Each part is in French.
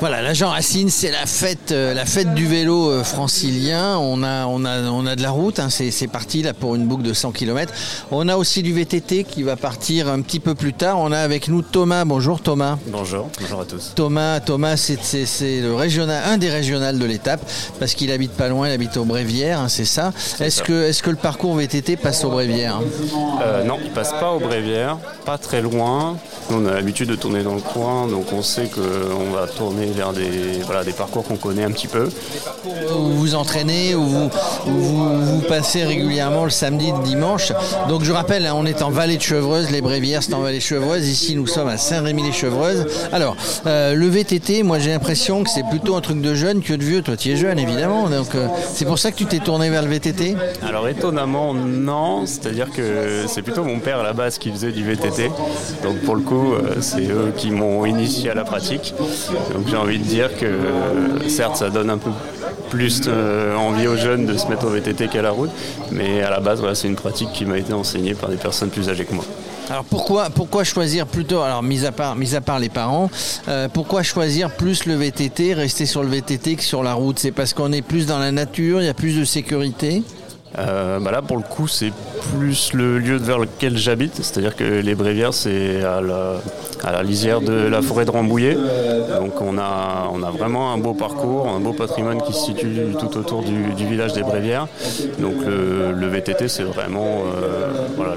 Voilà, la Jean Racine, c'est la fête, euh, la fête du vélo euh, francilien. On a, on a, on a de la route, hein, c'est parti là pour une boucle de 100 km. On a aussi du VTT qui va partir un petit peu plus tard. On a avec nous Thomas. Bonjour Thomas. Bonjour, bonjour à tous. Thomas, Thomas, c'est- le régional, un des régionales de l'étape parce qu'il habite pas loin, il habite au Brévières, hein, c'est ça. Est-ce que, le parcours VTT passe au Brévières? Euh, non, il passe pas au Brévières, pas très loin. On a l'habitude de tourner dans le coin, donc on sait qu'on va tourner vers des, voilà, des parcours qu'on connaît un petit peu. Où vous vous entraînez, où vous, où vous, vous passez régulièrement le samedi, le dimanche. Donc je rappelle, hein, on est en vallée de Chevreuse, les Brévières c'est en vallée de Chevreuse. Ici nous sommes à Saint-Rémy-les-Chevreuses. Alors, euh, le VTT, moi j'ai l'impression que c'est plutôt un truc de jeune que de vieux. Toi tu es jeune évidemment, donc euh, c'est pour ça que tu t'es tourné vers le VTT Alors étonnamment, non, c'est-à-dire que c'est plutôt mon père à la base qui faisait du VTT. Donc pour le coup, euh, c'est eux qui m'ont initié à la pratique. Donc j'ai envie de dire que euh, certes, ça donne un peu plus euh, envie aux jeunes de se mettre au VTT qu'à la route, mais à la base, voilà, c'est une pratique qui m'a été enseignée par des personnes plus âgées que moi. Alors pourquoi, pourquoi choisir plutôt, alors mis à part, mis à part les parents, euh, pourquoi choisir plus le VTT, rester sur le VTT que sur la route? C'est parce qu'on est plus dans la nature, il y a plus de sécurité? Euh, bah là, pour le coup, c'est plus le lieu vers lequel j'habite, c'est-à-dire que les Brévières, c'est à la, lisière de la forêt de Rambouillet. Donc on a, on a vraiment un beau parcours, un beau patrimoine qui se situe tout autour du, village des Brévières. Donc le, VTT, c'est vraiment euh,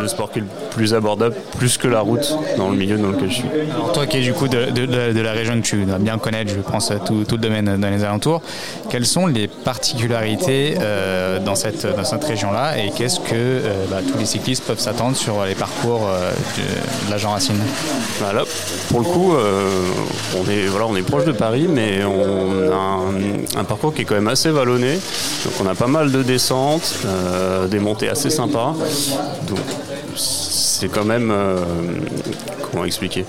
le, sport qui est le plus abordable, plus que la route dans le milieu dans lequel je suis. Alors toi qui es du coup de la région que tu dois bien connaître, je pense, tout, tout le domaine dans les alentours, quelles sont les particularités euh, dans cette, dans cette région-là et qu'est-ce que euh, bah, tous les cyclistes peuvent s'attendre sur les parcours euh, de, de la Jean Racine Bah là, pour le coup, euh, on, est, voilà, on est proche de Paris, mais on a un, un parcours qui est quand même assez vallonné. Donc on a pas mal de descentes, euh, des montées assez sympas. Donc c'est quand même... euh, comment expliquer?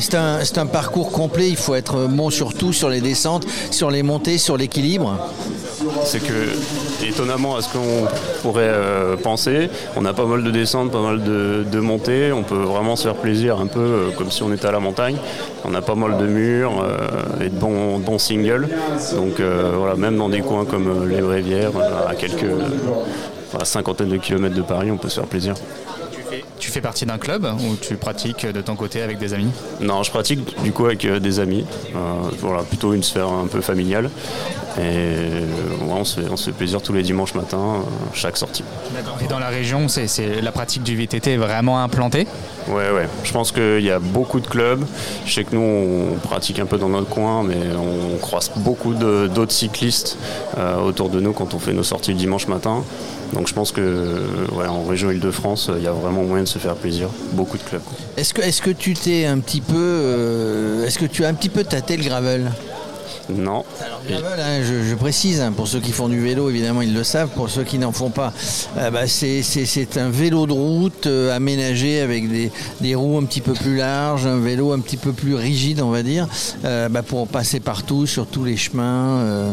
C'est un, c'est un parcours complet, il faut être bon sur tout, sur les descentes, sur les montées, sur l'équilibre. C'est que, étonnamment à ce qu'on pourrait euh, penser, on a pas mal de descentes, pas mal de, montées, on peut vraiment se faire plaisir un peu euh, comme si on était à la montagne. On a pas mal de murs euh, et de bons, singles. Donc voilà, même dans des coins comme les Brévières, à quelques voilà, cinquantaines de kilomètres de Paris, on peut se faire plaisir. Tu fais partie d'un club ou tu pratiques de ton côté avec des amis Non, je pratique du coup avec euh, des amis. Euh, voilà, plutôt une sphère un peu familiale. Et ouais, on, se fait, on se fait plaisir tous les dimanches matin, euh, chaque sortie. Et dans la région, c'est, c'est- la pratique du VTT est vraiment implantée Ouais, ouais. Je pense qu'il y a beaucoup de clubs. Je sais que nous, on pratique un peu dans notre coin, mais on croise beaucoup de- d'autres cyclistes euh, autour de nous quand on fait nos sorties le dimanche matin. Donc je pense que ouais, en région Île-de-France, il y a vraiment moyen de se faire plaisir. Beaucoup de clubs. Est-ce que, est-ce que tu t'es un petit peu, euh, est-ce que tu as un petit peu tâté le gravel? Non. Le gravel, hein, je, je précise, hein, pour ceux qui font du vélo, évidemment, ils le savent. Pour ceux qui n'en font pas, euh, bah, c'est, un vélo de route euh, aménagé avec des, des roues un petit peu plus larges, un vélo un petit peu plus rigide, on va dire, euh, bah, pour passer partout, sur tous les chemins.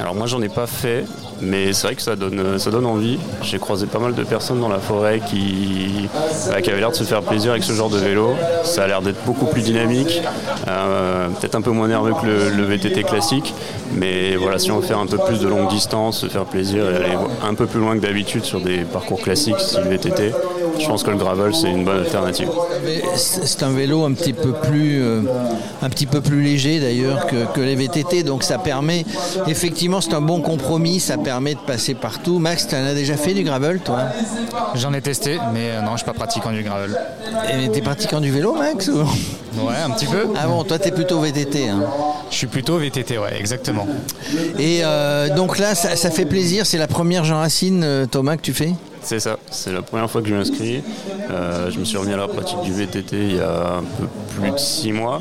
Alors moi j'en ai pas fait, mais c'est vrai que ça donne, ça donne envie. J'ai croisé pas mal de personnes dans la forêt qui, bah, qui avaient l'air de se faire plaisir avec ce genre de vélo. Ça a l'air d'être beaucoup plus dynamique, euh, peut-être un peu moins nerveux que le, le VTT classique. Mais voilà, si on veut faire un peu plus de longue distance, se faire plaisir et aller un peu plus loin que d'habitude sur des parcours classiques style VTT, je pense que le gravel c'est une bonne alternative. C'est un vélo un petit peu plus, euh, un petit peu plus léger d'ailleurs que, que les VTT, donc ça permet, effectivement, c'est un bon compromis, de passer partout. Max, tu en as déjà fait du gravel, toi J'en ai testé, mais euh, non, je suis pas pratiquant du gravel. Et t'es pratiquant du vélo, Max ou- Ouais, un petit peu. Ah bon, toi t'es plutôt VTT. hein. Je suis plutôt VTT, ouais, exactement. Et euh, donc là, ça, ça fait plaisir, c'est la première Jean Racine, euh, Thomas, que tu fais C'est ça, c'est la première fois que je m'inscris. Euh, je me suis remis à la pratique du VTT il y a un peu plus de six mois.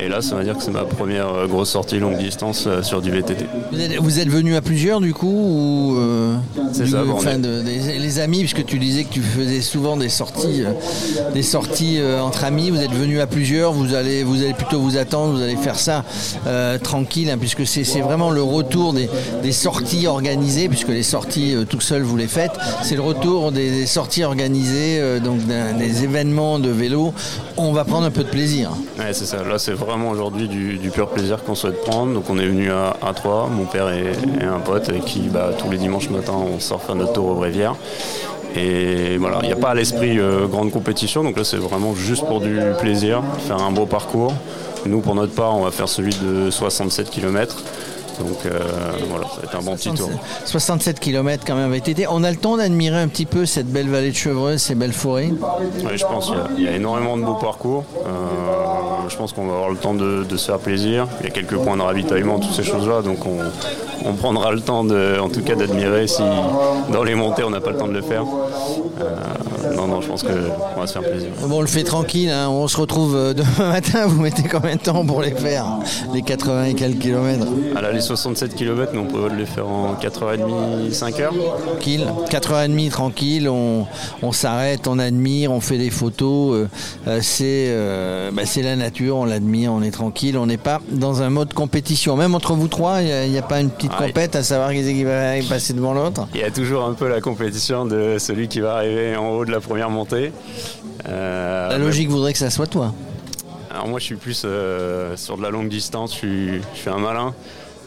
Et là, ça veut dire que c'est ma première euh, grosse sortie longue distance euh, sur du VTT. Vous êtes, venu à plusieurs du coup ou C'est ça, les amis, puisque tu disais que tu faisais souvent des sorties, des sorties entre amis. Vous êtes venu à plusieurs. Vous allez, vous allez plutôt vous attendre. Vous allez faire ça tranquille, hein, puisque c'est vraiment le retour des, des, sorties organisées, puisque les sorties tout seul vous les faites. C'est le retour des, sorties organisées, euh, donc des événements de vélo, on va prendre un peu de plaisir. C'est ça. Là, c'est vraiment aujourd'hui du, pur plaisir qu'on souhaite prendre. Donc, on est venu à, à Troyes, mon père et, un pote, avec qui bah, tous les dimanches matin, on sort faire notre tour au Brévières. Et voilà, il n'y a pas à l'esprit euh, grande compétition, donc là c'est vraiment juste pour du plaisir, faire un beau parcours. Nous pour notre part on va faire celui de 67 km. Donc euh, voilà, ça va être un bon petit tour. 67 km quand même avec été. On a le temps d'admirer un petit peu cette belle vallée de Chevreuse, ces belles forêts Oui, je pense qu'il y, a énormément de beaux parcours. Euh, je pense qu'on va avoir le temps de, se faire plaisir. Il y a quelques points de ravitaillement, toutes ces choses-là. Donc on, prendra le temps, de, en tout cas, d'admirer si dans les montées on n'a pas le temps de le faire. Euh, je pense qu'on va se faire plaisir. Bon, on le fait tranquille. Hein. On se retrouve demain matin. Vous mettez combien de temps pour les faire Les 80 et quelques kilomètres? 67 km, mais on peut les faire en 4h30, 5h. Tranquille, 4h30 tranquille, on, s'arrête, on admire, on fait des photos. Euh, euh, euh, bah, c'est la nature, on l'admire, on est tranquille, on n'est pas dans un mode compétition. Même entre vous trois, il n'y a, pas une petite ah, compète à savoir qui va passer devant l'autre? Il y a toujours un peu la compétition de celui qui va arriver en haut de la première montée. la logique voudrait que ça soit toi. Alors moi je suis plus sur de la longue distance, je suis un malin.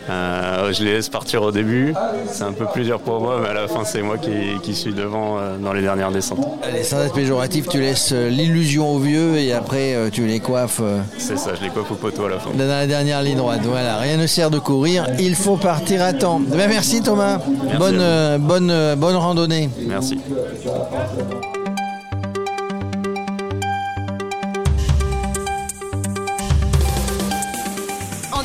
Euh, je les laisse partir au début. C'est un peu plus dur pour moi, mais à la fin, c'est moi qui, suis devant euh, dans les dernières descentes. Allez, sans être péjoratif, tu laisses euh, l'illusion aux vieux et après, tu les coiffes. C'est ça, je les coiffe au poteau à la fin. Dans la dernière ligne droite. Voilà, rien ne sert de courir. Il faut partir à temps. Ben, merci Thomas. bonne, bonne, bonne randonnée. Merci.